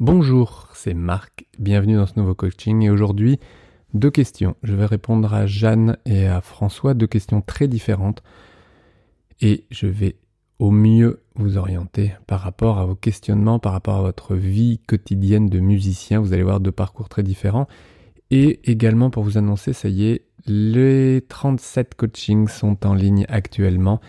Bonjour, c'est Marc, bienvenue dans ce nouveau coaching et aujourd'hui deux questions. Je vais répondre à Jeanne et à François, deux questions très différentes et je vais au mieux vous orienter par rapport à vos questionnements, par rapport à votre vie quotidienne de musicien. Vous allez voir deux parcours très différents et également pour vous annoncer, ça y est, les 37 coachings sont en ligne actuellement.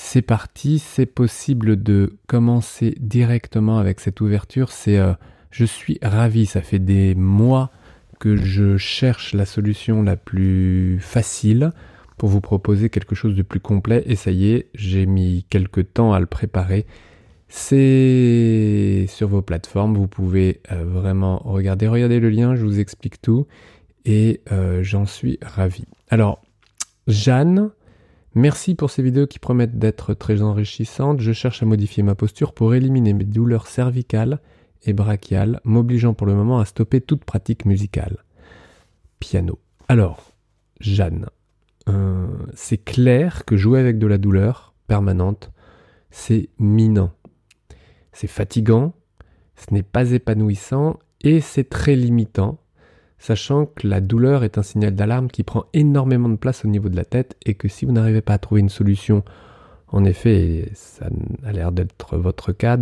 C'est parti, c'est possible de commencer directement avec cette ouverture. C'est, euh, je suis ravi. Ça fait des mois que je cherche la solution la plus facile pour vous proposer quelque chose de plus complet. Et ça y est, j'ai mis quelques temps à le préparer. C'est sur vos plateformes, vous pouvez euh, vraiment regarder, regardez le lien, je vous explique tout et euh, j'en suis ravi. Alors, Jeanne, merci pour ces vidéos qui promettent d'être très enrichissantes. Je cherche à modifier ma posture pour éliminer mes douleurs cervicales et brachiales, m'obligeant pour le moment à stopper toute pratique musicale. Piano. Alors, Jeanne, euh, c'est clair que jouer avec de la douleur permanente, c'est minant. C'est fatigant, ce n'est pas épanouissant et c'est très limitant sachant que la douleur est un signal d'alarme qui prend énormément de place au niveau de la tête et que si vous n'arrivez pas à trouver une solution, en effet, et ça a l'air d'être votre cas,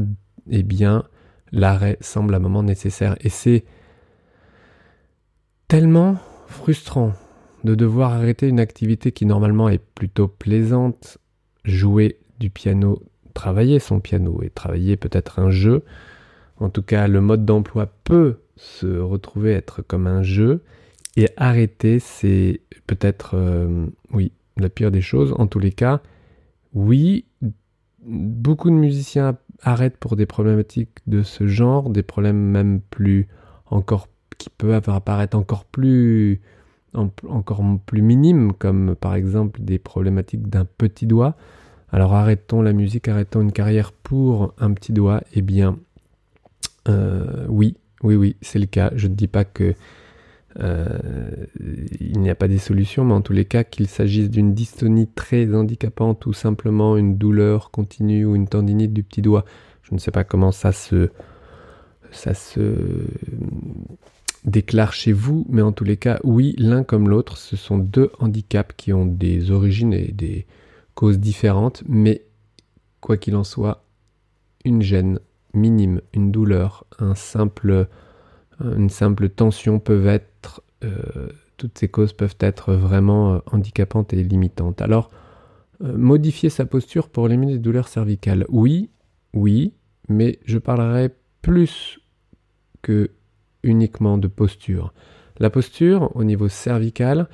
eh bien, l'arrêt semble un moment nécessaire. Et c'est tellement frustrant de devoir arrêter une activité qui normalement est plutôt plaisante, jouer du piano, travailler son piano et travailler peut-être un jeu. En tout cas, le mode d'emploi peut se retrouver être comme un jeu et arrêter, c'est peut-être, euh, oui, la pire des choses. En tous les cas, oui, beaucoup de musiciens arrêtent pour des problématiques de ce genre, des problèmes même plus encore qui peuvent apparaître encore plus encore plus minimes, comme par exemple des problématiques d'un petit doigt. Alors arrêtons la musique, arrêtons une carrière pour un petit doigt. Eh bien, euh, oui, oui, oui, c'est le cas. Je ne dis pas que euh, il n'y a pas des solutions, mais en tous les cas, qu'il s'agisse d'une dystonie très handicapante ou simplement une douleur continue ou une tendinite du petit doigt, je ne sais pas comment ça se, ça se déclare chez vous, mais en tous les cas, oui, l'un comme l'autre, ce sont deux handicaps qui ont des origines et des causes différentes, mais quoi qu'il en soit, une gêne minime, une douleur, simple, une simple tension peuvent être, euh, toutes ces causes peuvent être vraiment euh, handicapantes et limitantes. Alors, euh, modifier sa posture pour éliminer les douleurs cervicales, oui, oui, mais je parlerai plus que uniquement de posture. La posture au niveau cervical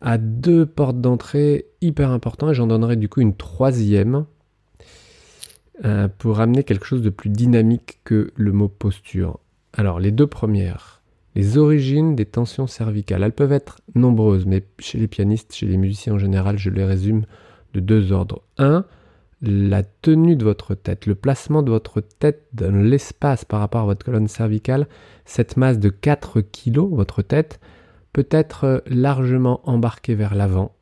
a deux portes d'entrée hyper importantes et j'en donnerai du coup une troisième euh, pour amener quelque chose de plus dynamique que le mot posture. Alors les deux premières, les origines des tensions cervicales, elles peuvent être nombreuses, mais chez les pianistes, chez les musiciens en général, je les résume de deux ordres. Un, la tenue de votre tête, le placement de votre tête dans l'espace par rapport à votre colonne cervicale, cette masse de 4 kg, votre tête, peut être largement embarquée vers l'avant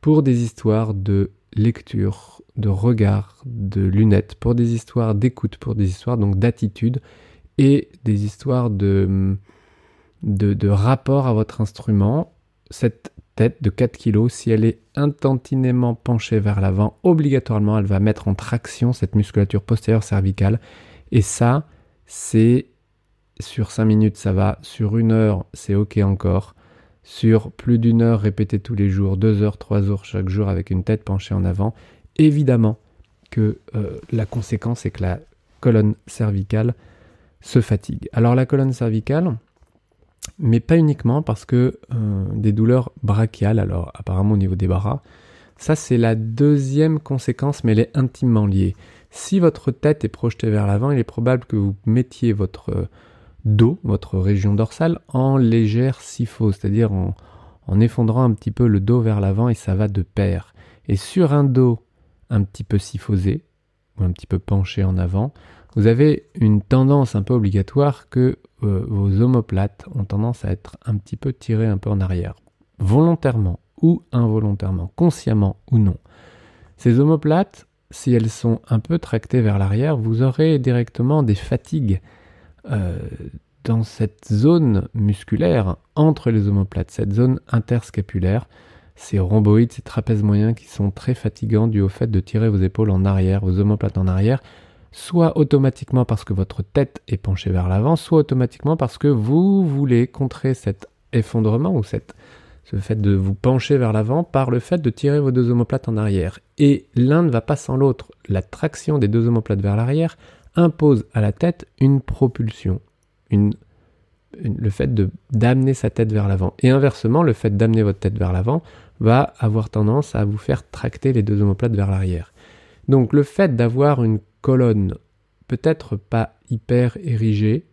pour des histoires de lecture, de regard, de lunettes, pour des histoires d'écoute, pour des histoires donc d'attitude et des histoires de, rapport à votre instrument. Cette tête de 4 kg, si elle est intensément penchée vers l'avant, obligatoirement elle va mettre en traction cette musculature postérieure cervicale. Et ça, c'est sur 5 minutes ça va, sur une heure c'est ok encore sur plus d'une heure répétée tous les jours, deux heures, trois heures chaque jour avec une tête penchée en avant, évidemment que euh, la conséquence est que la colonne cervicale se fatigue. Alors la colonne cervicale, mais pas uniquement parce que euh, des douleurs brachiales, alors apparemment au niveau des bras, ça c'est la deuxième conséquence, mais elle est intimement liée. Si votre tête est projetée vers l'avant, il est probable que vous mettiez votre dos, votre région dorsale, en légère syphose, c'est-à-dire en, effondrant un petit peu le dos vers l'avant et ça va de pair. Et sur un dos un petit peu syphosé, ou un petit peu penché en avant, vous avez une tendance un peu obligatoire que euh, vos omoplates ont tendance à être un petit peu tirées un peu en arrière, volontairement ou involontairement, consciemment ou non. Ces omoplates, si elles sont un peu tractées vers l'arrière, vous aurez directement des fatigues euh, dans cette zone musculaire entre les omoplates, cette zone interscapulaire, ces rhomboïdes, ces trapèzes moyens qui sont très fatigants dû au fait de tirer vos épaules en arrière, vos omoplates en arrière, soit automatiquement parce que votre tête est penchée vers l'avant, soit automatiquement parce que vous voulez contrer cet effondrement ou ce fait de vous pencher vers l'avant par le fait de tirer vos deux omoplates en arrière. Et l'un ne va pas sans l'autre. La traction des deux omoplates vers l'arrière impose à la tête une propulsion, le fait d'amener sa tête vers l'avant. Et inversement, le fait d'amener votre tête vers l'avant va avoir tendance à vous faire tracter les deux omoplates vers l'arrière. Donc le fait d'avoir une colonne peut-être pas hyper érigée,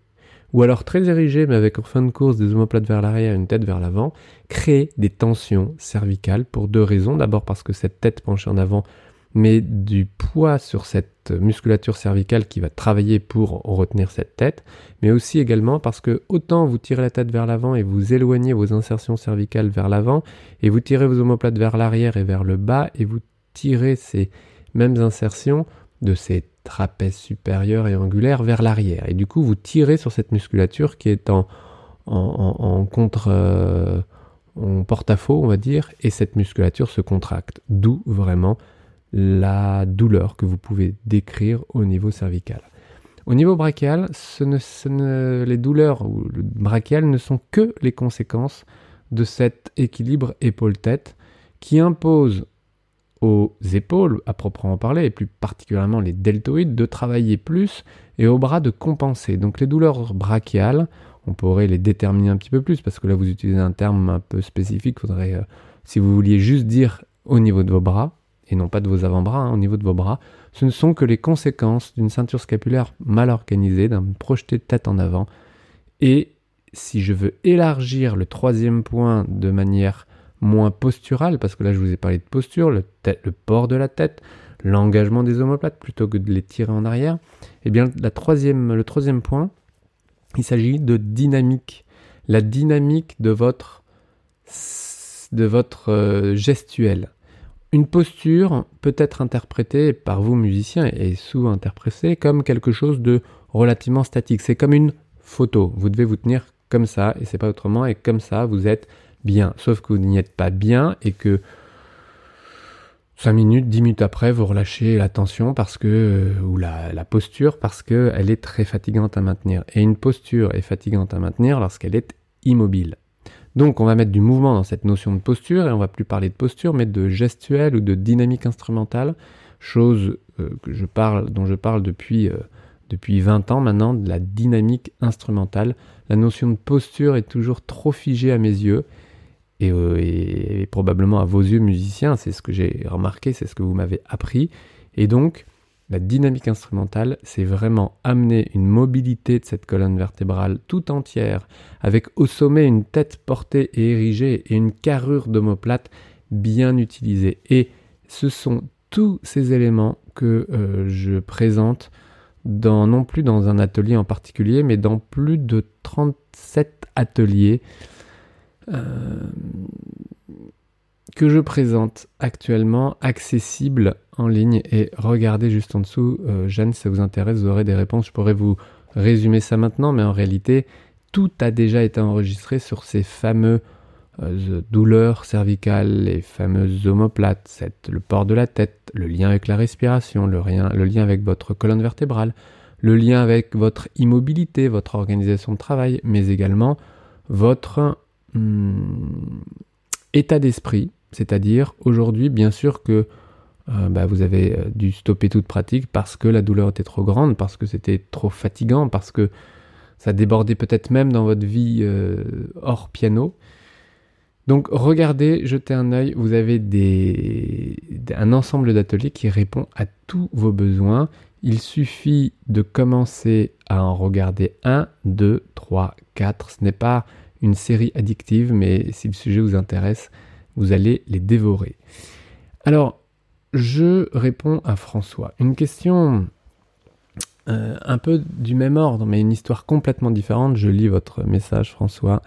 ou alors très érigée mais avec en fin de course des omoplates vers l'arrière et une tête vers l'avant, crée des tensions cervicales pour deux raisons. D'abord parce que cette tête penchée en avant met du poids sur cette musculature cervicale qui va travailler pour retenir cette tête, mais aussi également parce que autant vous tirez la tête vers l'avant et vous éloignez vos insertions cervicales vers l'avant, et vous tirez vos omoplates vers l'arrière et vers le bas, et vous tirez ces mêmes insertions de ces trapèzes supérieurs et angulaires vers l'arrière. Et du coup, vous tirez sur cette musculature qui est en, en, contre... Euh, en porte-à-faux, on va dire, et cette musculature se contracte. D'où vraiment la douleur que vous pouvez décrire au niveau cervical. Au niveau brachial, les douleurs brachiales ne sont que les conséquences de cet équilibre épaule-tête qui impose aux épaules, à proprement parler, et plus particulièrement les deltoïdes, de travailler plus et aux bras de compenser. Donc les douleurs brachiales, on pourrait les déterminer un petit peu plus parce que là vous utilisez un terme un peu spécifique. Faudrait, euh, si vous vouliez juste dire au niveau de vos bras, et non pas de vos avant-bras, hein, au niveau de vos bras, ce ne sont que les conséquences d'une ceinture scapulaire mal organisée, d'un projeté de tête en avant. Et si je veux élargir le troisième point de manière moins posturale, parce que là je vous ai parlé de posture, le, port de la tête, l'engagement des omoplates plutôt que de les tirer en arrière, eh bien le troisième point, il s'agit de dynamique. La dynamique de votre, de votre euh, gestuelle. Une posture peut être interprétée par vous musiciens et souvent interprétée comme quelque chose de relativement statique. C'est comme une photo. Vous devez vous tenir comme ça et c'est pas autrement et comme ça vous êtes bien. Sauf que vous n'y êtes pas bien et que 5 minutes, 10 minutes après, vous relâchez la tension parce que, euh, ou la posture parce qu'elle est très fatigante à maintenir. Et une posture est fatigante à maintenir lorsqu'elle est immobile. Donc on va mettre du mouvement dans cette notion de posture et on va plus parler de posture mais de gestuelle ou de dynamique instrumentale, chose euh, dont je parle depuis, euh, depuis 20 ans maintenant, de la dynamique instrumentale. La notion de posture est toujours trop figée à mes yeux euh, et probablement à vos yeux musiciens, c'est ce que j'ai remarqué, c'est ce que vous m'avez appris. Et donc la dynamique instrumentale, c'est vraiment amener une mobilité de cette colonne vertébrale tout entière, avec au sommet une tête portée et érigée et une carrure d'omoplate bien utilisée. Et ce sont tous ces éléments que euh, je présente non plus dans un atelier en particulier, mais dans plus de 37 ateliers. Euh, que je présente actuellement accessible en ligne et regardez juste en dessous, euh, Jeanne, si ça vous intéresse, vous aurez des réponses. Je pourrais vous résumer ça maintenant, mais en réalité, tout a déjà été enregistré sur ces fameux euh, douleurs cervicales, les fameuses omoplates, le port de la tête, le lien avec la respiration, le, le lien avec votre colonne vertébrale, le lien avec votre immobilité, votre organisation de travail, mais également votre hmm, état d'esprit, c'est-à-dire, aujourd'hui, bien sûr que euh, bah, vous avez euh, dû stopper toute pratique parce que la douleur était trop grande, parce que c'était trop fatigant, parce que ça débordait peut-être même dans votre vie euh, hors piano. Donc regardez, jetez un œil, vous avez un ensemble d'ateliers qui répond à tous vos besoins. Il suffit de commencer à en regarder un, deux, trois, quatre. Ce n'est pas une série addictive, mais si le sujet vous intéresse, vous allez les dévorer. Alors, je réponds à François. Une question euh, un peu du même ordre, mais une histoire complètement différente. Je lis votre message, François.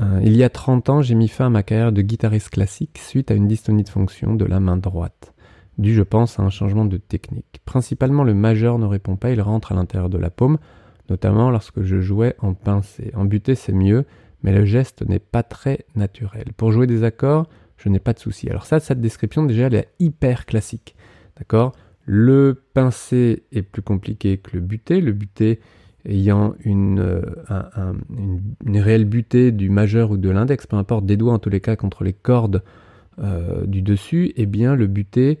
Euh, il y a 30 ans, j'ai mis fin à ma carrière de guitariste classique suite à une dystonie de fonction de la main droite, dû, je pense, à un changement de technique. Principalement, le majeur ne répond pas, il rentre à l'intérieur de la paume. notamment lorsque je jouais en pincé. En butée, c'est mieux, mais le geste n'est pas très naturel. Pour jouer des accords, je n'ai pas de souci. Alors ça, cette description, déjà, elle est hyper classique. D'accord? Le pincé est plus compliqué que le buté. Le buté ayant une, euh, une, réelle butée du majeur ou de l'index, peu importe, des doigts en tous les cas contre les cordes euh, du dessus, eh bien le buté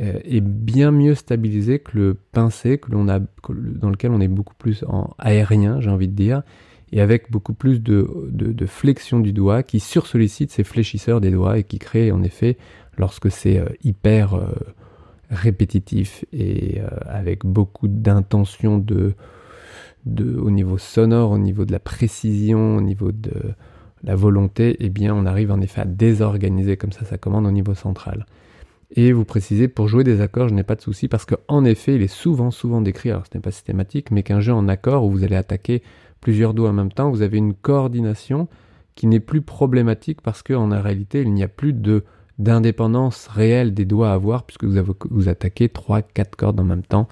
euh, est bien mieux stabilisé que le pincé dans lequel on est beaucoup plus en aérien, j'ai envie de dire, et avec beaucoup plus de, de, flexion du doigt qui sursollicite ces fléchisseurs des doigts et qui crée en effet, lorsque c'est euh, hyper répétitif et avec beaucoup d'intention de, de, au niveau sonore, au niveau de la précision, au niveau de la volonté, eh bien on arrive en effet à désorganiser comme ça sa commande au niveau central. Et vous précisez, pour jouer des accords, je n'ai pas de souci parce qu'en effet, il est souvent, souvent décrit, alors ce n'est pas systématique, mais qu'un jeu en accord où vous allez attaquer plusieurs doigts en même temps, vous avez une coordination qui n'est plus problématique parce qu'en réalité, il n'y a plus de d'indépendance réelle des doigts à avoir puisque vous, attaquez 3-4 cordes en même temps.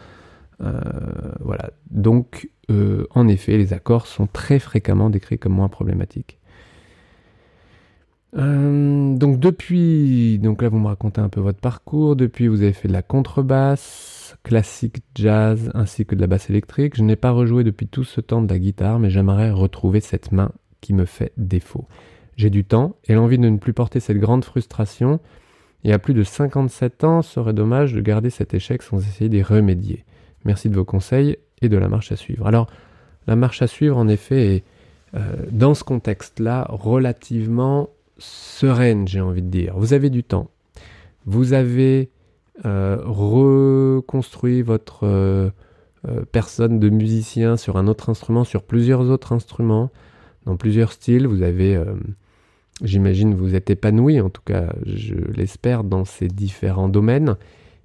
Euh, voilà. Donc, euh, en effet, les accords sont très fréquemment décrits comme moins problématiques. Euh, donc depuis, donc là vous me racontez un peu votre parcours. Depuis vous avez fait de la contrebasse, classique, jazz, ainsi que de la basse électrique. Je n'ai pas rejoué depuis tout ce temps de la guitare, mais j'aimerais retrouver cette main qui me fait défaut. J'ai du temps et l'envie de ne plus porter cette grande frustration. Et à plus de 57 ans, serait dommage de garder cet échec sans essayer d'y remédier. Merci de vos conseils et de la marche à suivre. Alors, la marche à suivre, en effet, est euh, dans ce contexte-là relativement sereine, j'ai envie de dire. Vous avez du temps. Vous avez reconstruit votre euh, euh, personne de musicien sur un autre instrument, sur plusieurs autres instruments, dans plusieurs styles. Vous avez, j'imagine, vous êtes épanoui, en tout cas, je l'espère, dans ces différents domaines.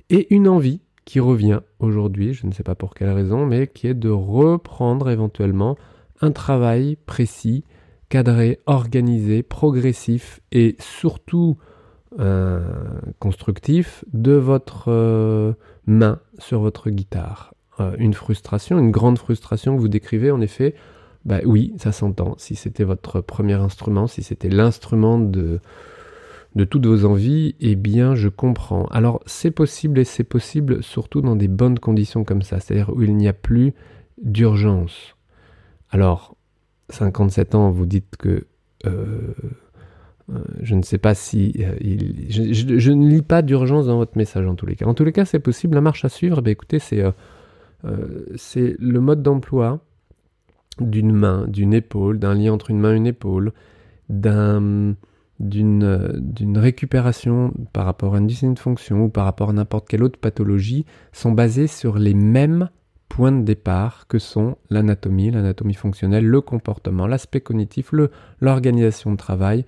Et une envie qui revient aujourd'hui, je ne sais pas pour quelle raison, mais qui est de reprendre éventuellement un travail précis cadré, organisé, progressif et surtout euh, constructif de votre euh, main sur votre guitare. Euh, une frustration, une grande frustration que vous décrivez en effet, bah oui, ça s'entend. Si c'était votre premier instrument, si c'était l'instrument de, de toutes vos envies, eh bien je comprends. Alors c'est possible et c'est possible surtout dans des bonnes conditions comme ça, c'est-à-dire où il n'y a plus d'urgence. Alors 57 ans, vous dites que je ne sais pas si euh, je, ne lis pas d'urgence dans votre message en tous les cas. En tous les cas, c'est possible. La marche à suivre, ben écoutez, c'est c'est le mode d'emploi d'une main, d'une épaule, d'un lien entre une main et une épaule, d'un d'une récupération par rapport à une dyspnée de fonction ou par rapport à n'importe quelle autre pathologie sont basés sur les mêmes points de départ que sont l'anatomie, l'anatomie fonctionnelle, le comportement, l'aspect cognitif, l'organisation de travail,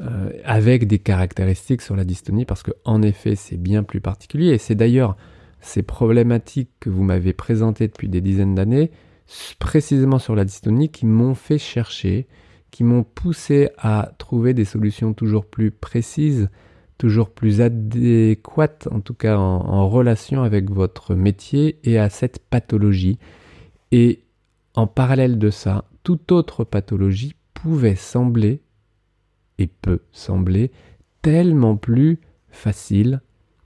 euh, avec des caractéristiques sur la dystonie, parce que en effet c'est bien plus particulier, et c'est d'ailleurs ces problématiques que vous m'avez présentées depuis des dizaines d'années, précisément sur la dystonie, qui m'ont fait chercher, qui m'ont poussé à trouver des solutions toujours plus précises, toujours plus adéquate, en tout cas en, relation avec votre métier et à cette pathologie. Et en parallèle de ça, toute autre pathologie pouvait sembler, et peut sembler, tellement plus facile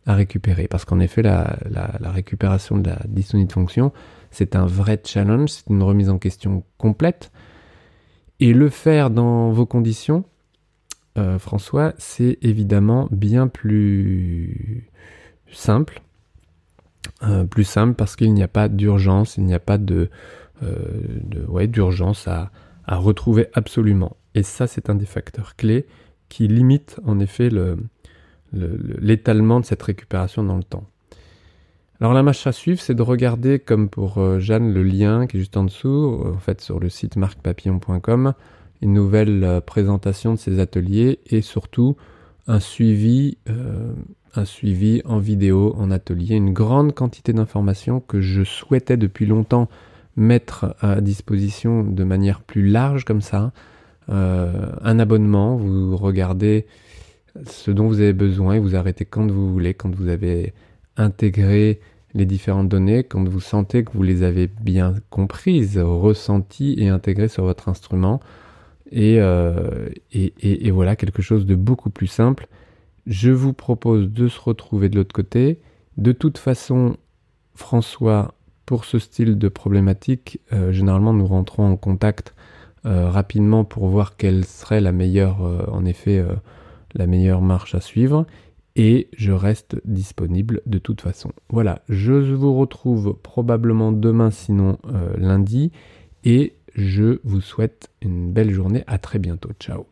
à récupérer. Parce qu'en effet, la, récupération de la dystonie de fonction, c'est un vrai challenge, c'est une remise en question complète. Et le faire dans vos conditions, euh, François, c'est évidemment bien plus simple. Euh, plus simple parce qu'il n'y a pas d'urgence, il n'y a pas de, euh, d'urgence à, retrouver absolument. Et ça, c'est un des facteurs clés qui limite en effet l'étalement de cette récupération dans le temps. Alors la marche à suivre, c'est de regarder, comme pour Jeanne, le lien qui est juste en dessous, en fait sur le site marcpapillon.com, une nouvelle euh, présentation de ces ateliers et surtout euh, un suivi en vidéo, en atelier, une grande quantité d'informations que je souhaitais depuis longtemps mettre à disposition de manière plus large comme ça. Euh, un abonnement, vous regardez ce dont vous avez besoin et vous arrêtez quand vous voulez, quand vous avez intégré les différentes données, quand vous sentez que vous les avez bien comprises, ressenties et intégrées sur votre instrument. Et, euh, voilà quelque chose de beaucoup plus simple. Je vous propose de se retrouver de l'autre côté. De toute façon, François, pour ce style de problématique, euh, généralement nous rentrons en contact rapidement pour voir quelle serait la meilleure, en effet, la meilleure marche à suivre et je reste disponible de toute façon. Voilà, je vous retrouve probablement demain, sinon euh, lundi, et je vous souhaite une belle journée. À très bientôt. Ciao.